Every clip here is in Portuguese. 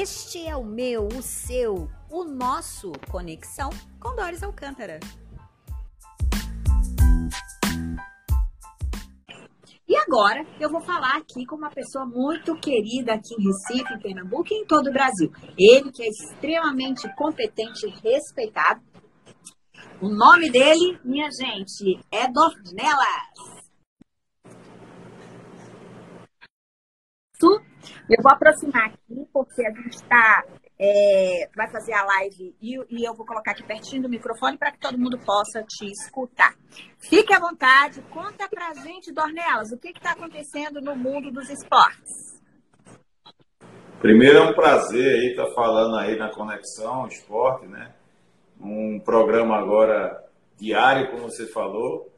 Este é o meu, o seu, o nosso Conexão com Doris Alcântara. E agora eu vou falar aqui com uma pessoa muito querida aqui em Recife, em Pernambuco e em todo o Brasil. Ele que é extremamente competente e respeitado. O nome dele, minha gente, é Dornelas. Eu vou aproximar aqui, porque a gente está. É, vai fazer a live e, e, eu vou colocar aqui pertinho do microfone para que todo mundo possa te escutar. Fique à vontade, conta pra gente, Dornelas, o que está acontecendo no mundo dos esportes. Primeiro é um prazer aí estar tá falando aí na Conexão Esporte, né? Um programa agora diário, como você falou.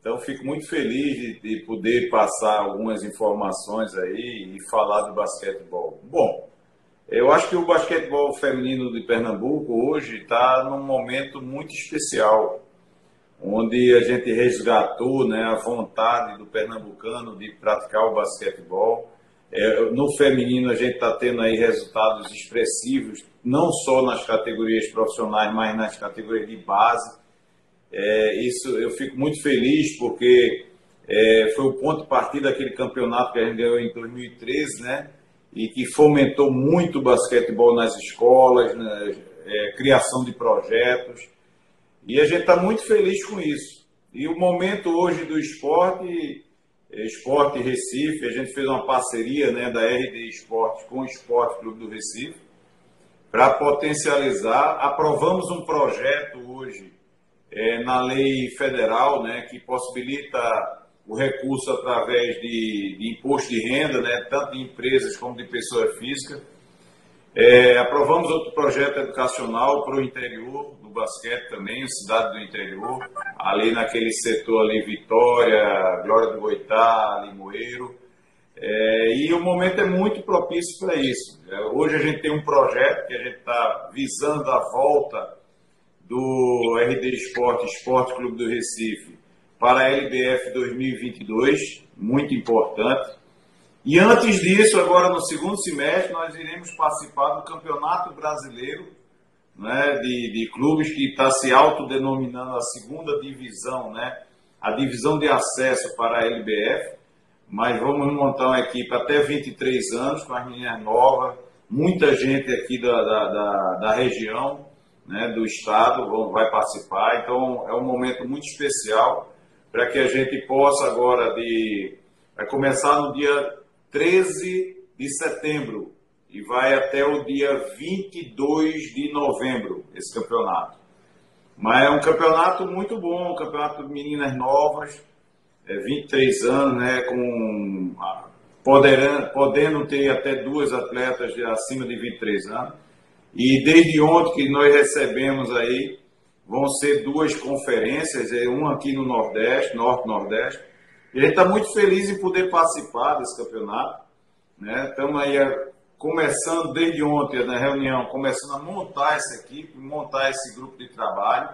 Então, fico muito feliz de, de, poder passar algumas informações aí e falar do basquetebol. Bom, eu acho que o basquetebol feminino de Pernambuco hoje está num momento muito especial, onde a gente resgatou né, a vontade do pernambucano de praticar o basquetebol. É, no feminino, a gente está tendo aí resultados expressivos, não só nas categorias profissionais, mas nas categorias de base. É, isso eu fico muito feliz porque é, foi o ponto de partida daquele campeonato que a gente ganhou em 2013, né? E que fomentou muito o basquetebol nas escolas, né? é, criação de projetos. E a gente está muito feliz com isso. E o momento hoje do esporte, é, Esporte Recife, a gente fez uma parceria né, da RD Esportes com o Esporte Clube do Recife para potencializar. Aprovamos um projeto hoje é, na lei federal, né, que possibilita o recurso através de, de, imposto de renda, né, tanto de empresas como de pessoa física. É, aprovamos outro projeto educacional para o interior do basquete também, cidade do interior, ali naquele setor ali, Vitória, Glória do Goitá, Limoeiro. É, e o momento é muito propício para isso. É, hoje a gente tem um projeto que a gente está visando a volta do RD Esporte, Esporte Clube do Recife, para a LBF 2022, muito importante. E antes disso, agora no segundo semestre, nós iremos participar do Campeonato Brasileiro né, de, de clubes que está se autodenominando a segunda divisão, né, a divisão de acesso para a LBF. Mas vamos montar uma equipe até 23 anos, com as meninas novas, muita gente aqui da, da, da, da região né, do Estado vai participar. Então, é um momento muito especial para que a gente possa agora, de, vai começar no dia 13 de setembro e vai até o dia 22 de novembro, esse campeonato. Mas é um campeonato muito bom, um campeonato de meninas novas, é, 23 anos, né, com, podendo, podendo ter até duas atletas de acima de 23 anos. E desde ontem que nós recebemos aí, vão ser duas conferências, é uma aqui no Nordeste, Norte-Nordeste. E a gente está muito feliz em poder participar desse campeonato. Né? Estamos aí a, começando desde ontem na reunião, começando a montar essa equipe, montar esse grupo de trabalho.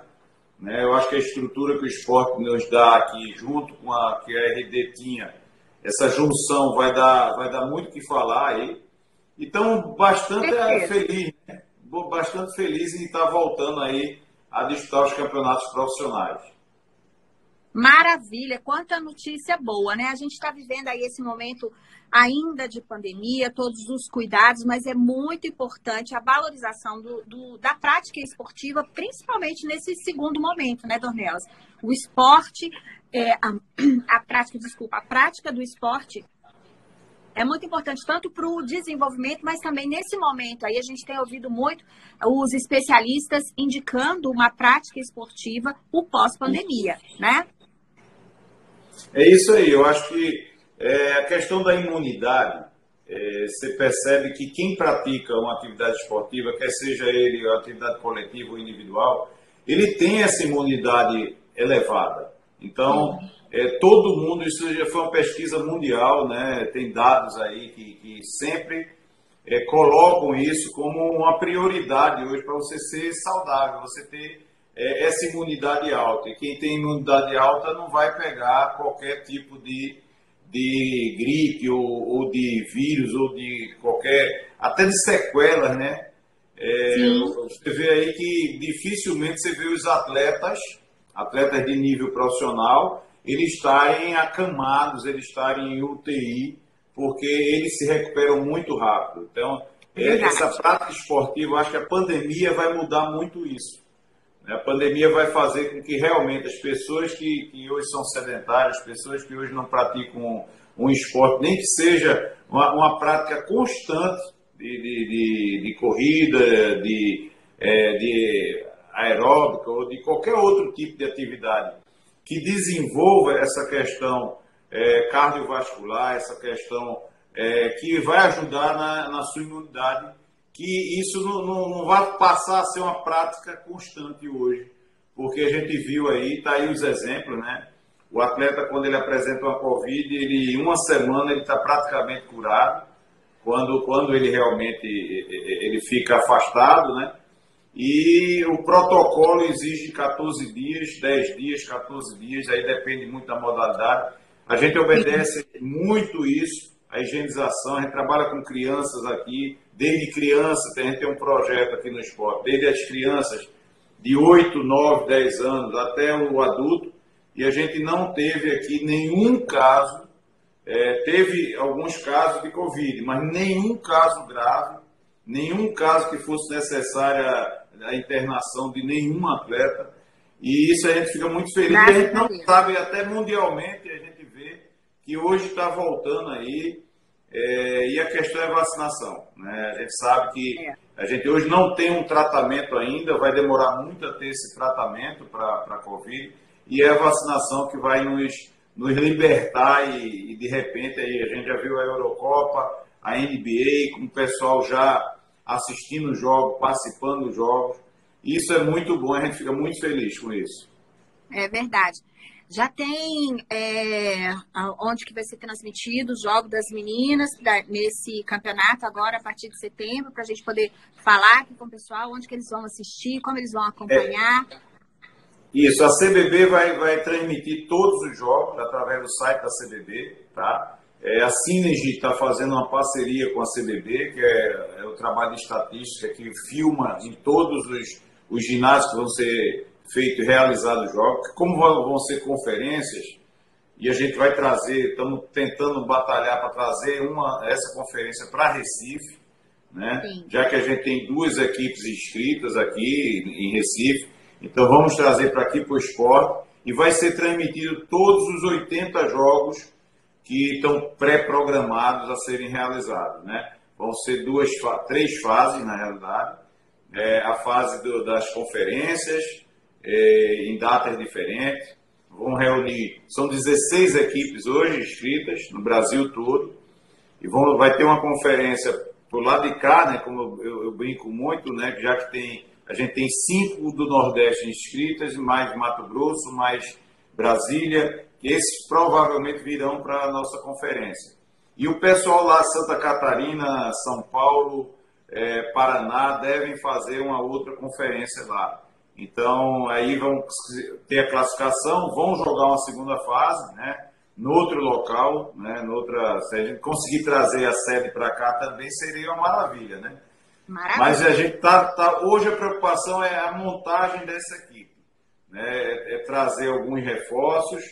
Né? Eu acho que a estrutura que o esporte nos dá aqui, junto com a que a RD tinha, essa junção vai dar, vai dar muito o que falar aí. Então, bastante feliz, né? Bastante feliz em estar voltando aí a disputar os campeonatos profissionais. Maravilha, quanta notícia boa, né? A gente está vivendo aí esse momento ainda de pandemia, todos os cuidados, mas é muito importante a valorização do, do, da prática esportiva, principalmente nesse segundo momento, né, Dornelas? O esporte, é, a, a prática, desculpa, a prática do esporte é muito importante tanto para o desenvolvimento, mas também nesse momento aí a gente tem ouvido muito os especialistas indicando uma prática esportiva o pós-pandemia, né? É isso aí, eu acho que é, a questão da imunidade, é, você percebe que quem pratica uma atividade esportiva, quer seja ele atividade coletiva ou individual, ele tem essa imunidade elevada. Então, é, todo mundo, isso já foi uma pesquisa mundial, né? tem dados aí que, que sempre é, colocam isso como uma prioridade hoje para você ser saudável, você ter é, essa imunidade alta. E quem tem imunidade alta não vai pegar qualquer tipo de, de gripe ou, ou, de vírus ou de qualquer, até de sequelas, né? É, você vê aí que dificilmente você vê os atletas, atletas de nível profissional, eles estarem acamados, eles estarem em UTI, porque eles se recuperam muito rápido. Então, é, essa prática esportiva, acho que a pandemia vai mudar muito isso. Né? A pandemia vai fazer com que realmente as pessoas que, que hoje são sedentárias, pessoas que hoje não praticam um, um esporte, nem que seja uma, uma prática constante de, de, de, de corrida, de, é, de aeróbica ou de qualquer outro tipo de atividade que desenvolva essa questão é, cardiovascular, essa questão é, que vai ajudar na, na, sua imunidade, que isso não, não, não, vai passar a ser uma prática constante hoje, porque a gente viu aí, está aí os exemplos, né? O atleta, quando ele apresenta uma Covid, ele, em uma semana ele está praticamente curado, quando, quando ele realmente ele fica afastado, né? E o protocolo exige 14 dias, 10 dias, 14 dias, aí depende muito da modalidade. A gente obedece muito isso, a higienização, a gente trabalha com crianças aqui, desde criança, a gente tem um projeto aqui no esporte, desde as crianças de 8, 9, 10 anos até o adulto, e a gente não teve aqui nenhum caso, é, teve alguns casos de Covid, mas nenhum caso grave, nenhum caso que fosse necessária a internação de nenhum atleta. E isso a gente fica muito feliz. a gente não sabe, até mundialmente, a gente vê que hoje está voltando aí. É, e a questão é a vacinação. Né? A gente sabe que é. a gente hoje não tem um tratamento ainda, vai demorar muito a ter esse tratamento para a Covid. E é a vacinação que vai nos, nos libertar e, e, de repente aí a gente já viu a Eurocopa, a NBA, com o pessoal já assistindo os jogos, participando dos jogos. Isso é muito bom, a gente fica muito feliz com isso. É verdade. Já tem é, onde que vai ser transmitido o jogo das meninas da, nesse campeonato agora a partir de setembro, para a gente poder falar aqui com o pessoal onde que eles vão assistir, como eles vão acompanhar. É, isso, a CBB vai, vai transmitir todos os jogos através do site da CBB, tá? É, a Synergy está fazendo uma parceria com a CBB, que é, é, o trabalho de estatística que filma em todos os, os ginásios que vão ser feitos, realizados jogos, como vão, vão ser conferências, e a gente vai trazer, estamos tentando batalhar para trazer uma, essa conferência para Recife, né? já que a gente tem duas equipes inscritas aqui em Recife, então vamos trazer para aqui para o esporte, e vai ser transmitido todos os 80 jogos que estão pré-programados a serem realizados. Né? Vão ser duas, três fases, na realidade. É, a fase do, das conferências, é, em datas diferentes. Vão reunir, são 16 equipes hoje inscritas no Brasil todo. E vão, vai ter uma conferência por lado de cá, né, como eu, eu brinco muito, né, já que tem, a gente tem cinco do Nordeste inscritas, mais Mato Grosso, mais Brasília esses provavelmente virão para a nossa conferência. E o pessoal lá, Santa Catarina, São Paulo, é, Paraná, devem fazer uma outra conferência lá. Então, aí vão ter a classificação, vão jogar uma segunda fase, né? No outro local, né? Noutra, se a gente conseguir trazer a sede para cá também seria uma maravilha, né? Maravilha. Mas a gente tá, tá, hoje a preocupação é a montagem dessa equipe, né? é, é trazer alguns reforços,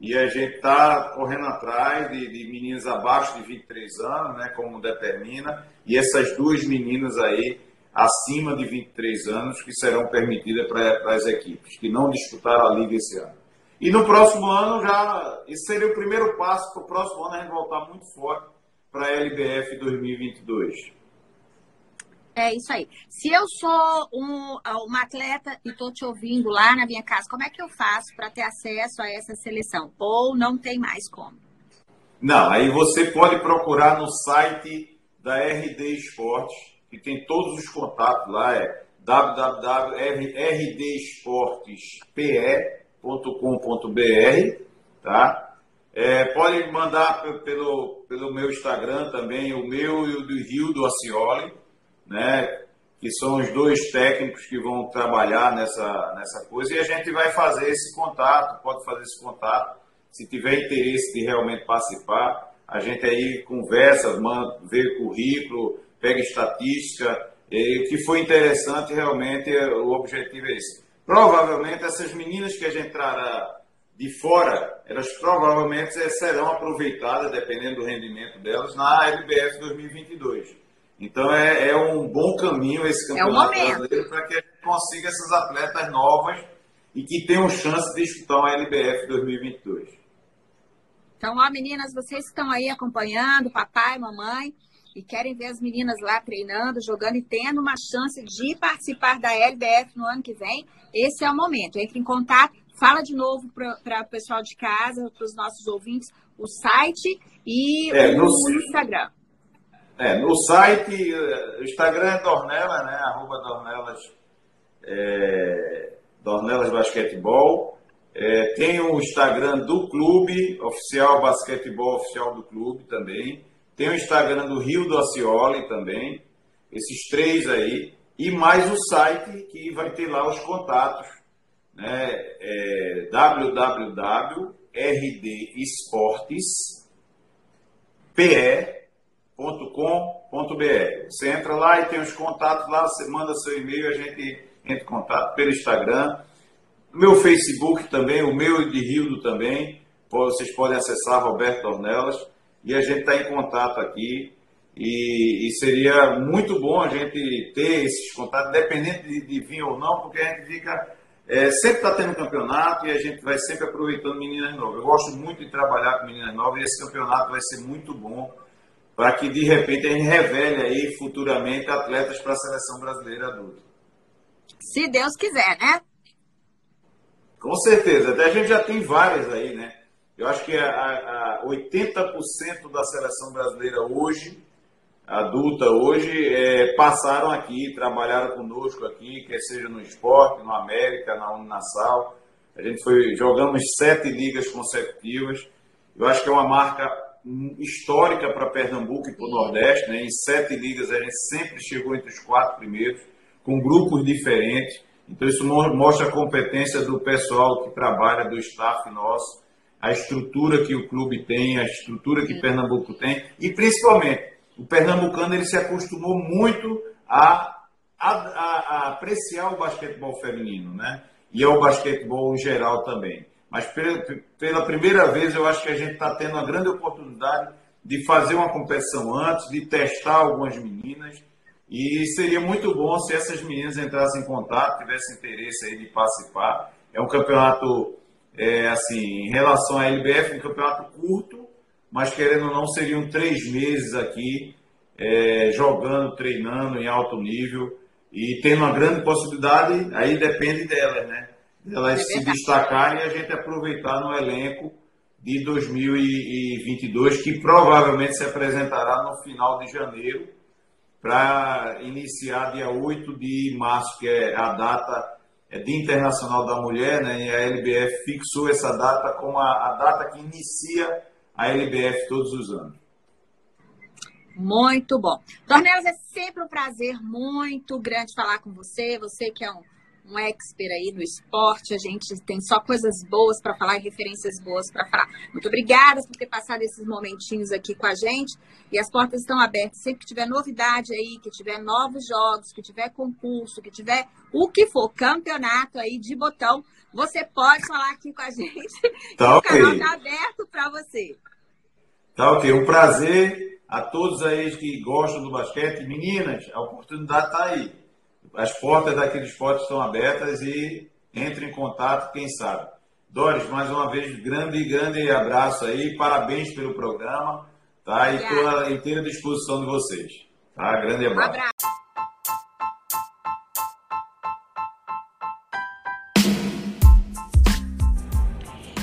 e a gente está correndo atrás de, de meninas abaixo de 23 anos, né, como determina, e essas duas meninas aí acima de 23 anos que serão permitidas para as equipes que não disputaram a liga esse ano. E no próximo ano já, esse seria o primeiro passo para o próximo ano a gente voltar muito forte para a LBF 2022. É isso aí. Se eu sou um, uma atleta e estou te ouvindo lá na minha casa, como é que eu faço para ter acesso a essa seleção? Ou não tem mais como? Não, aí você pode procurar no site da RD Esportes, que tem todos os contatos lá, é www.rdsportespe.com.br, tá? É, pode mandar pelo, pelo meu Instagram também, o meu e o do Rio do Acioli, né? Que são os dois técnicos que vão trabalhar nessa, nessa coisa e a gente vai fazer esse contato, pode fazer esse contato Se tiver interesse de realmente participar, a gente aí conversa, manda, vê currículo, pega estatística. E o que foi interessante realmente, o objetivo é esse. Provavelmente essas meninas que a gente trará de fora, elas provavelmente serão aproveitadas, dependendo do rendimento delas, na LBF 2022. Então é, é um bom caminho esse é campeonato é brasileiro para que a gente consiga essas atletas novas e que tenham chance de disputar uma LBF 2022. Então, ó, meninas, vocês que estão aí acompanhando, papai, mamãe, e querem ver as meninas lá treinando, jogando e tendo uma chance de participar da LBF no ano que vem, esse é o momento. Entre em contato, fala de novo para o pessoal de casa, para os nossos ouvintes, o site e é, o, no, Instagram. É, no site, o Instagram é Dornela, né? Arroba Dornelas, é, Dornelas Basquetebol. É, tem o Instagram do clube, oficial basquetebol oficial do clube também. Tem o Instagram do Rio do Acioli também. Esses três aí. E mais o site que vai ter lá os contatos. Né? É www.rdsportes.pe.com.br. Você entra lá e tem os contatos lá, você manda seu e-mail, a gente entra em contato pelo Instagram. Meu Facebook também, o meu de Rildo também. Vocês podem acessar Roberto Ornelas e a gente está em contato aqui. E, e, seria muito bom a gente ter esses contatos, dependendo de, de vir ou não, porque a gente fica. É, sempre está tendo campeonato e a gente vai sempre aproveitando meninas novas. Eu gosto muito de trabalhar com meninas novas e esse campeonato vai ser muito bom para que de repente a gente revele aí futuramente atletas para a seleção brasileira adulta. Se Deus quiser, né? Com certeza. Até a gente já tem várias aí, né? Eu acho que a, a 80% da seleção brasileira hoje, adulta hoje, é, passaram aqui, trabalharam conosco aqui, quer seja no esporte, no América, na Uninasal. A gente foi, jogamos sete ligas consecutivas. Eu acho que é uma marca histórica para Pernambuco e para o Nordeste. Né? Em sete ligas a gente sempre chegou entre os quatro primeiros, com grupos diferentes. Então isso mostra a competência do pessoal que trabalha, do staff nosso, a estrutura que o clube tem, a estrutura que Pernambuco tem e principalmente o pernambucano ele se acostumou muito a, a, a, apreciar o basquetebol feminino, né? E ao basquetebol em geral também. Mas pela, primeira vez eu acho que a gente está tendo uma grande oportunidade de fazer uma competição antes, de testar algumas meninas. E seria muito bom se essas meninas entrassem em contato, tivessem interesse aí de participar. É um campeonato é, assim, em relação à LBF, um campeonato curto, mas querendo ou não, seriam três meses aqui é, jogando, treinando em alto nível e tendo uma grande possibilidade, aí depende delas, né? Elas é se destacarem e a gente aproveitar no elenco de 2022, que provavelmente se apresentará no final de janeiro, para iniciar dia 8 de março, que é a data é Dia Internacional da Mulher, né, e a LBF fixou essa data como a, a data que inicia a LBF todos os anos. Muito bom. Tornelos, é sempre um prazer muito grande falar com você. Você que é um um expert aí no esporte. A gente tem só coisas boas para falar e referências boas para falar. Muito obrigada por ter passado esses momentinhos aqui com a gente. E as portas estão abertas. Sempre que tiver novidade aí, que tiver novos jogos, que tiver concurso, que tiver o que for, campeonato aí de botão, você pode falar aqui com a gente. Tá ok. O canal está aberto para você. Tá ok. Um prazer a todos aí que gostam do basquete. Meninas, a oportunidade está aí as portas daquele esporte estão abertas e entre em contato, quem sabe. Doris, mais uma vez, grande, grande abraço aí, parabéns pelo programa, tá? E estou à inteira disposição de vocês, tá? Grande abraço. Um abraço.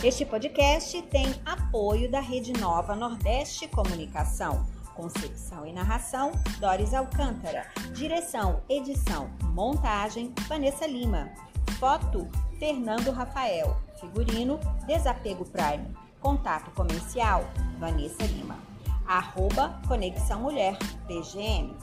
Este podcast tem apoio da Rede Nova Nordeste Comunicação Concepção e narração, Doris Alcântara. Direção, edição, montagem, Vanessa Lima. Foto, Fernando Rafael. Figurino, Desapego Prime. Contato comercial, Vanessa Lima. Arroba Conexão Mulher, PGM.